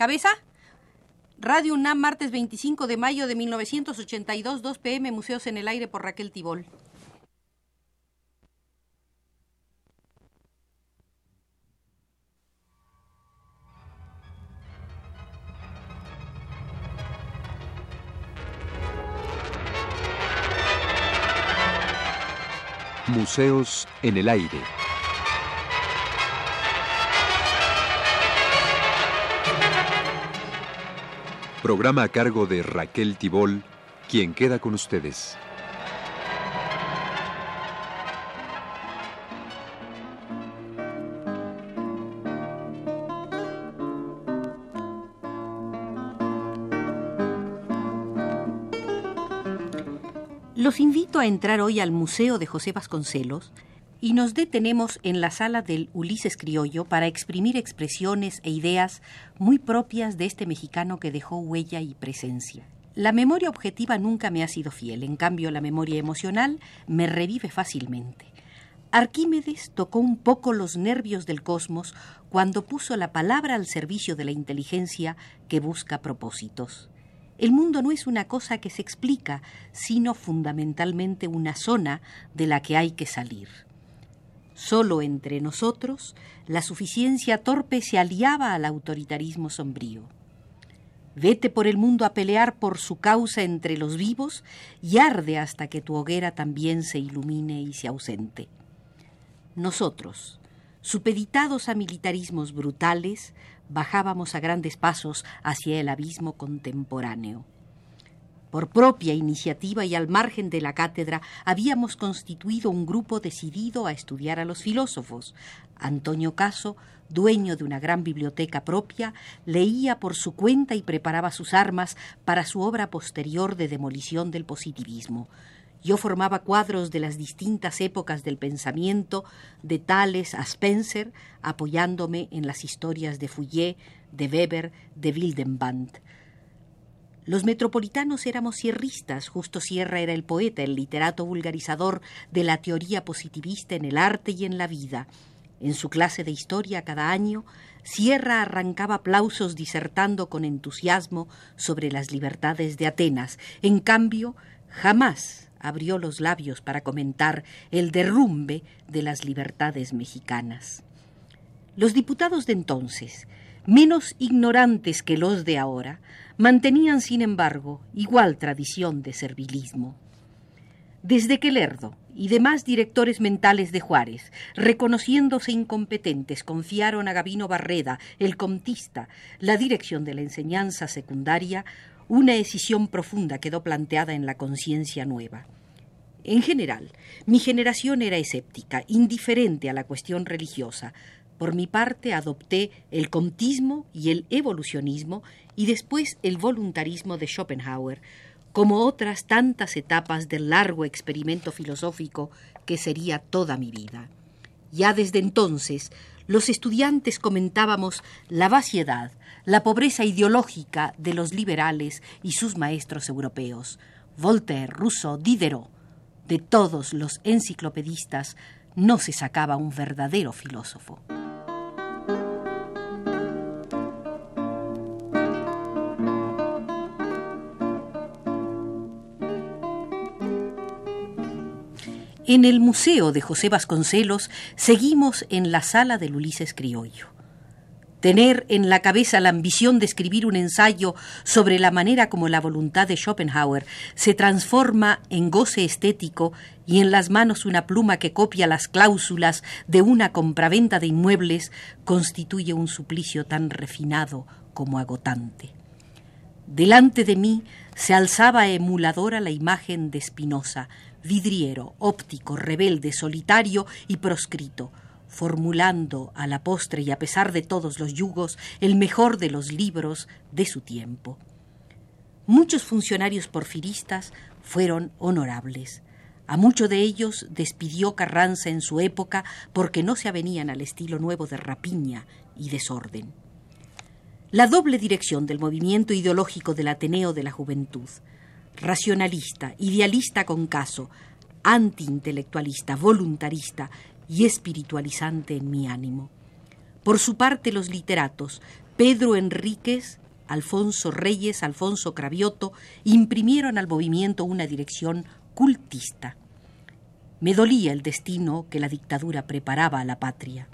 ¿Cabeza? Radio UNAM, martes 25 de mayo de 1982, 2 pm, Museos en el Aire por Raquel Tibol. Museos en el Aire. Programa a cargo de Raquel Tibol, quien queda con ustedes. Los invito a entrar hoy al Museo de José Vasconcelos y nos detenemos en la sala del Ulises Criollo para exprimir expresiones e ideas muy propias de este mexicano que dejó huella y presencia. La memoria objetiva nunca me ha sido fiel, en cambio la memoria emocional me revive fácilmente. Arquímedes tocó un poco los nervios del cosmos cuando puso la palabra al servicio de la inteligencia que busca propósitos. El mundo no es una cosa que se explica, sino fundamentalmente una zona de la que hay que salir. Solo entre nosotros la suficiencia torpe se aliaba al autoritarismo sombrío. Vete por el mundo a pelear por su causa entre los vivos y arde hasta que tu hoguera también se ilumine y se ausente. Nosotros, supeditados a militarismos brutales, bajábamos a grandes pasos hacia el abismo contemporáneo. Por propia iniciativa y al margen de la cátedra habíamos constituido un grupo decidido a estudiar a los filósofos. Antonio Caso, dueño de una gran biblioteca propia, leía por su cuenta y preparaba sus armas para su obra posterior de demolición del positivismo. Yo formaba cuadros de las distintas épocas del pensamiento, de Tales a Spencer, apoyándome en las historias de Fouillé, de Weber, de Wildenband. Los metropolitanos éramos sierristas, justo Sierra era el poeta, el literato vulgarizador de la teoría positivista en el arte y en la vida. En su clase de historia cada año, Sierra arrancaba aplausos disertando con entusiasmo sobre las libertades de Atenas. En cambio, jamás abrió los labios para comentar el derrumbe de las libertades mexicanas. Los diputados de entonces, menos ignorantes que los de ahora, mantenían, sin embargo, igual tradición de servilismo. Desde que Lerdo y demás directores mentales de Juárez, reconociéndose incompetentes, confiaron a Gavino Barreda, el comtista, la dirección de la enseñanza secundaria, una decisión profunda quedó planteada en la conciencia nueva. En general, mi generación era escéptica, indiferente a la cuestión religiosa, por mi parte adopté el comtismo y el evolucionismo y después el voluntarismo de Schopenhauer, como otras tantas etapas del largo experimento filosófico que sería toda mi vida. Ya desde entonces los estudiantes comentábamos la vaciedad, la pobreza ideológica de los liberales y sus maestros europeos, Voltaire, Rousseau, Diderot. De todos los enciclopedistas no se sacaba un verdadero filósofo. En el Museo de José Vasconcelos seguimos en la sala del Ulises Criollo. Tener en la cabeza la ambición de escribir un ensayo sobre la manera como la voluntad de Schopenhauer se transforma en goce estético y en las manos una pluma que copia las cláusulas de una compraventa de inmuebles constituye un suplicio tan refinado como agotante. Delante de mí se alzaba emuladora la imagen de Spinoza, vidriero, óptico, rebelde, solitario y proscrito, formulando a la postre y a pesar de todos los yugos el mejor de los libros de su tiempo. Muchos funcionarios porfiristas fueron honorables. A muchos de ellos despidió Carranza en su época porque no se avenían al estilo nuevo de rapiña y desorden. La doble dirección del movimiento ideológico del Ateneo de la Juventud, racionalista, idealista con caso, antiintelectualista, voluntarista y espiritualizante en mi ánimo. Por su parte, los literatos, Pedro Enríquez, Alfonso Reyes, Alfonso Cravioto imprimieron al movimiento una dirección cultista. Me dolía el destino que la dictadura preparaba a la patria.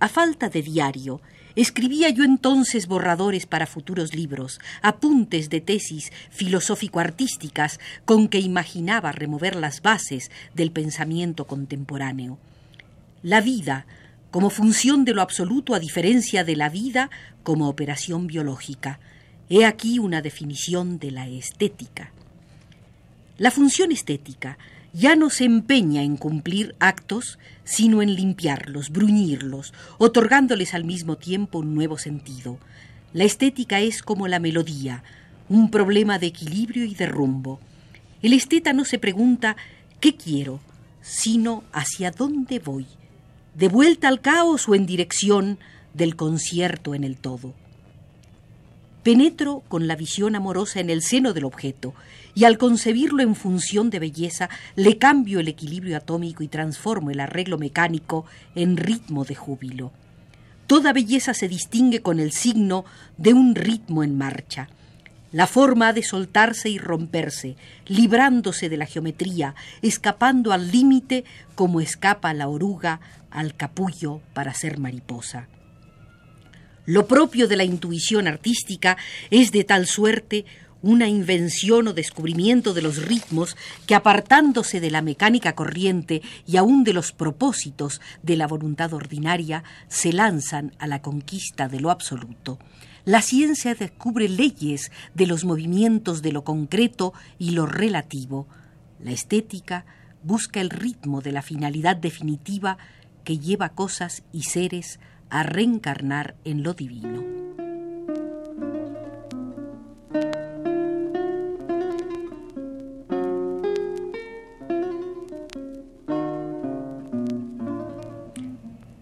A falta de diario, escribía yo entonces borradores para futuros libros, apuntes de tesis filosófico-artísticas con que imaginaba remover las bases del pensamiento contemporáneo. La vida, como función de lo absoluto a diferencia de la vida como operación biológica. He aquí una definición de la estética. La función estética ya no se empeña en cumplir actos, sino en limpiarlos, bruñirlos, otorgándoles al mismo tiempo un nuevo sentido. La estética es como la melodía, un problema de equilibrio y de rumbo. El esteta no se pregunta ¿qué quiero?, sino hacia dónde voy de vuelta al caos o en dirección del concierto en el todo. Penetro con la visión amorosa en el seno del objeto y al concebirlo en función de belleza le cambio el equilibrio atómico y transformo el arreglo mecánico en ritmo de júbilo. Toda belleza se distingue con el signo de un ritmo en marcha. La forma ha de soltarse y romperse, librándose de la geometría, escapando al límite como escapa la oruga al capullo para ser mariposa. Lo propio de la intuición artística es de tal suerte una invención o descubrimiento de los ritmos que apartándose de la mecánica corriente y aun de los propósitos de la voluntad ordinaria, se lanzan a la conquista de lo absoluto. La ciencia descubre leyes de los movimientos de lo concreto y lo relativo. La estética busca el ritmo de la finalidad definitiva que lleva cosas y seres a reencarnar en lo divino.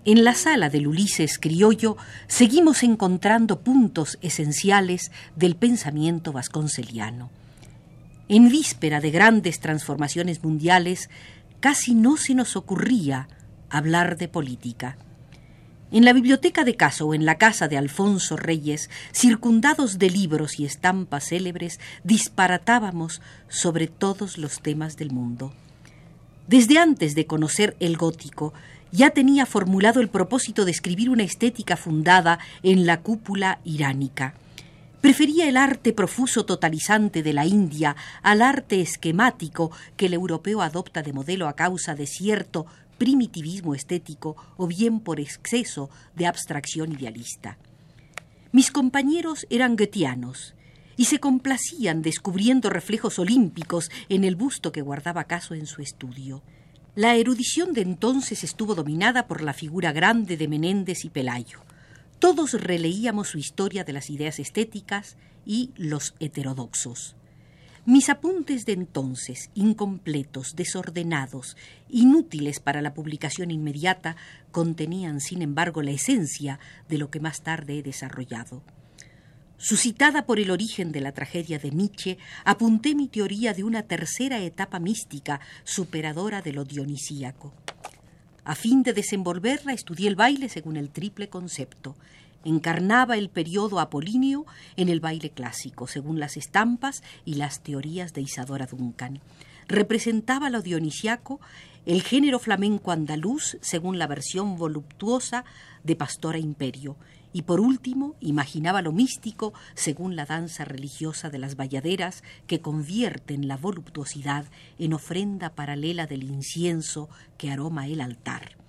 En la sala del Ulises criollo seguimos encontrando puntos esenciales del pensamiento vasconceliano. En víspera de grandes transformaciones mundiales, casi no se nos ocurría hablar de política. En la biblioteca de casa o en la casa de Alfonso Reyes, circundados de libros y estampas célebres, disparatábamos sobre todos los temas del mundo. Desde antes de conocer el gótico, ya tenía formulado el propósito de escribir una estética fundada en la cúpula iránica. Prefería el arte profuso totalizante de la India al arte esquemático que el europeo adopta de modelo a causa de cierto primitivismo estético o bien por exceso de abstracción idealista. Mis compañeros eran goetianos y se complacían descubriendo reflejos olímpicos en el busto que guardaba caso en su estudio. La erudición de entonces estuvo dominada por la figura grande de Menéndez y Pelayo. Todos releíamos su historia de las ideas estéticas y los heterodoxos. Mis apuntes de entonces, incompletos, desordenados, inútiles para la publicación inmediata, contenían, sin embargo, la esencia de lo que más tarde he desarrollado. Suscitada por el origen de la tragedia de Nietzsche, apunté mi teoría de una tercera etapa mística superadora de lo dionisíaco. A fin de desenvolverla, estudié el baile según el triple concepto. Encarnaba el periodo apolíneo en el baile clásico, según las estampas y las teorías de Isadora Duncan. Representaba lo dionisiaco el género flamenco andaluz, según la versión voluptuosa de Pastora Imperio, y por último imaginaba lo místico según la danza religiosa de las bayaderas que convierten la voluptuosidad en ofrenda paralela del incienso que aroma el altar.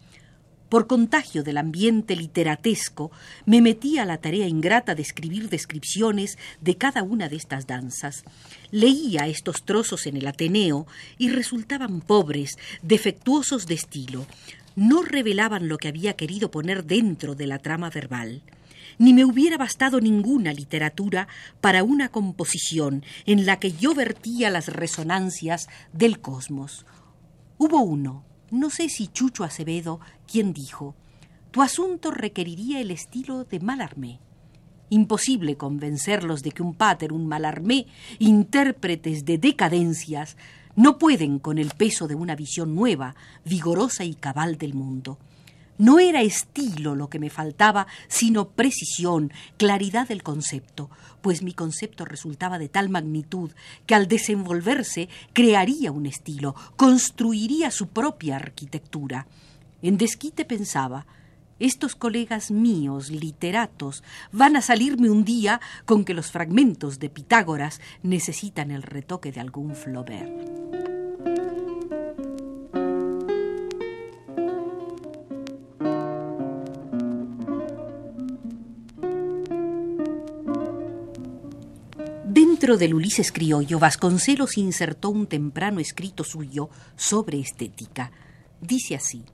Por contagio del ambiente literatesco, me metí a la tarea ingrata de escribir descripciones de cada una de estas danzas. Leía estos trozos en el Ateneo y resultaban pobres, defectuosos de estilo no revelaban lo que había querido poner dentro de la trama verbal. Ni me hubiera bastado ninguna literatura para una composición en la que yo vertía las resonancias del cosmos. Hubo uno, no sé si Chucho Acevedo, quien dijo, tu asunto requeriría el estilo de Malarmé. Imposible convencerlos de que un pater, un Malarmé, intérpretes de decadencias, no pueden con el peso de una visión nueva, vigorosa y cabal del mundo. No era estilo lo que me faltaba, sino precisión, claridad del concepto, pues mi concepto resultaba de tal magnitud que al desenvolverse crearía un estilo, construiría su propia arquitectura. En desquite pensaba, estos colegas míos, literatos, van a salirme un día con que los fragmentos de Pitágoras necesitan el retoque de algún Flaubert. Dentro del Ulises criollo, Vasconcelos insertó un temprano escrito suyo sobre estética. Dice así.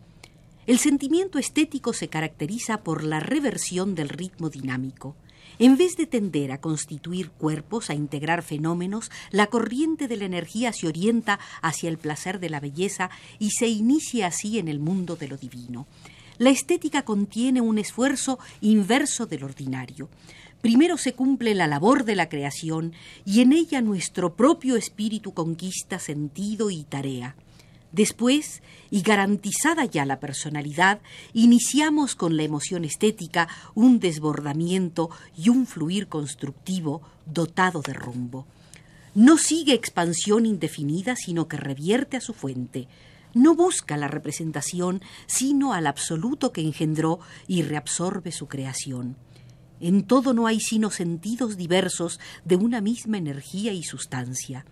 El sentimiento estético se caracteriza por la reversión del ritmo dinámico. En vez de tender a constituir cuerpos, a integrar fenómenos, la corriente de la energía se orienta hacia el placer de la belleza y se inicia así en el mundo de lo divino. La estética contiene un esfuerzo inverso del ordinario. Primero se cumple la labor de la creación y en ella nuestro propio espíritu conquista sentido y tarea. Después, y garantizada ya la personalidad, iniciamos con la emoción estética un desbordamiento y un fluir constructivo dotado de rumbo. No sigue expansión indefinida, sino que revierte a su fuente. No busca la representación, sino al absoluto que engendró y reabsorbe su creación. En todo no hay sino sentidos diversos de una misma energía y sustancia.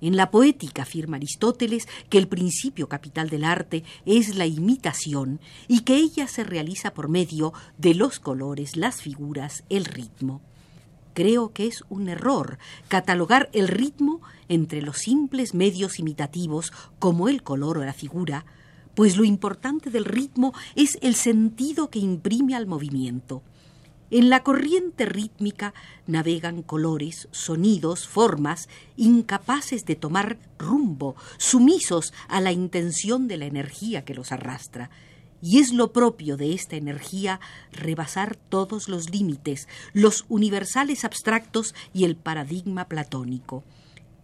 En la poética afirma Aristóteles que el principio capital del arte es la imitación y que ella se realiza por medio de los colores, las figuras, el ritmo. Creo que es un error catalogar el ritmo entre los simples medios imitativos como el color o la figura, pues lo importante del ritmo es el sentido que imprime al movimiento. En la corriente rítmica navegan colores, sonidos, formas, incapaces de tomar rumbo, sumisos a la intención de la energía que los arrastra. Y es lo propio de esta energía rebasar todos los límites, los universales abstractos y el paradigma platónico.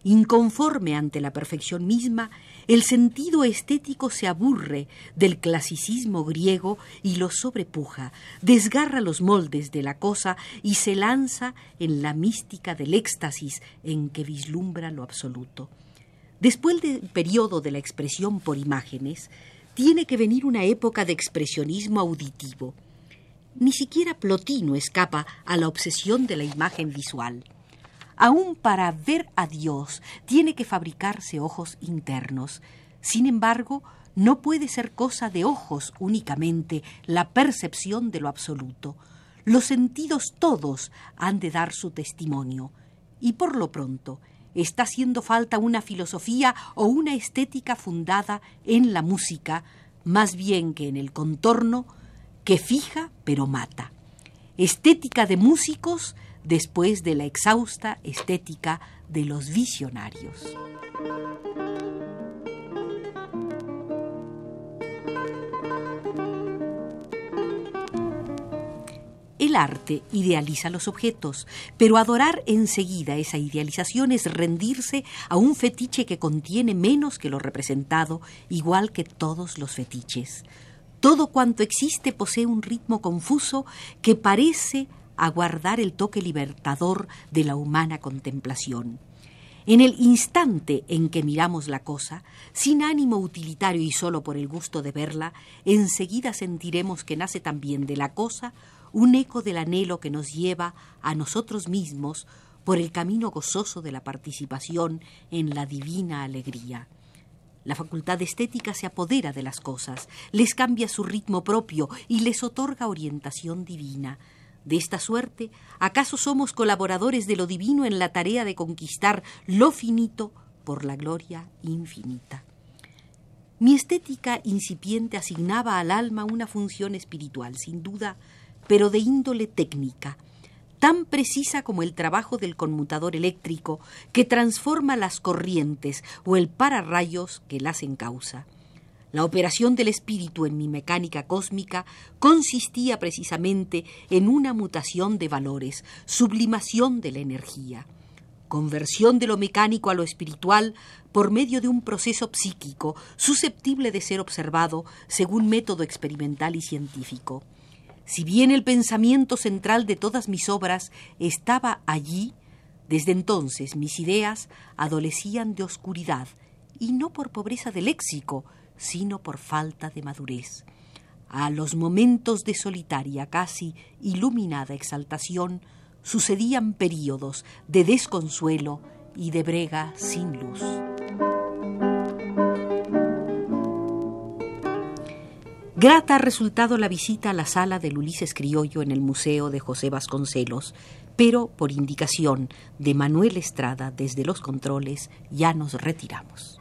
Inconforme ante la perfección misma, el sentido estético se aburre del clasicismo griego y lo sobrepuja, desgarra los moldes de la cosa y se lanza en la mística del éxtasis en que vislumbra lo absoluto. Después del periodo de la expresión por imágenes, tiene que venir una época de expresionismo auditivo. Ni siquiera Plotino escapa a la obsesión de la imagen visual. Aún para ver a Dios tiene que fabricarse ojos internos. Sin embargo, no puede ser cosa de ojos únicamente la percepción de lo absoluto. Los sentidos todos han de dar su testimonio. Y por lo pronto, está haciendo falta una filosofía o una estética fundada en la música, más bien que en el contorno, que fija pero mata. Estética de músicos después de la exhausta estética de los visionarios. El arte idealiza los objetos, pero adorar enseguida esa idealización es rendirse a un fetiche que contiene menos que lo representado, igual que todos los fetiches. Todo cuanto existe posee un ritmo confuso que parece aguardar el toque libertador de la humana contemplación. En el instante en que miramos la cosa, sin ánimo utilitario y solo por el gusto de verla, enseguida sentiremos que nace también de la cosa un eco del anhelo que nos lleva a nosotros mismos por el camino gozoso de la participación en la divina alegría. La facultad estética se apodera de las cosas, les cambia su ritmo propio y les otorga orientación divina. De esta suerte, ¿acaso somos colaboradores de lo divino en la tarea de conquistar lo finito por la gloria infinita? Mi estética incipiente asignaba al alma una función espiritual, sin duda, pero de índole técnica, tan precisa como el trabajo del conmutador eléctrico que transforma las corrientes o el pararrayos que las encausa. La operación del espíritu en mi mecánica cósmica consistía precisamente en una mutación de valores, sublimación de la energía. conversión de lo mecánico a lo espiritual por medio de un proceso psíquico susceptible de ser observado según método experimental y científico. Si bien el pensamiento central de todas mis obras estaba allí, desde entonces mis ideas adolecían de oscuridad, y no por pobreza de léxico, sino por falta de madurez. A los momentos de solitaria, casi iluminada exaltación, sucedían períodos de desconsuelo y de brega sin luz. Grata ha resultado la visita a la sala del Ulises Criollo en el Museo de José Vasconcelos, pero por indicación de Manuel Estrada desde los controles ya nos retiramos.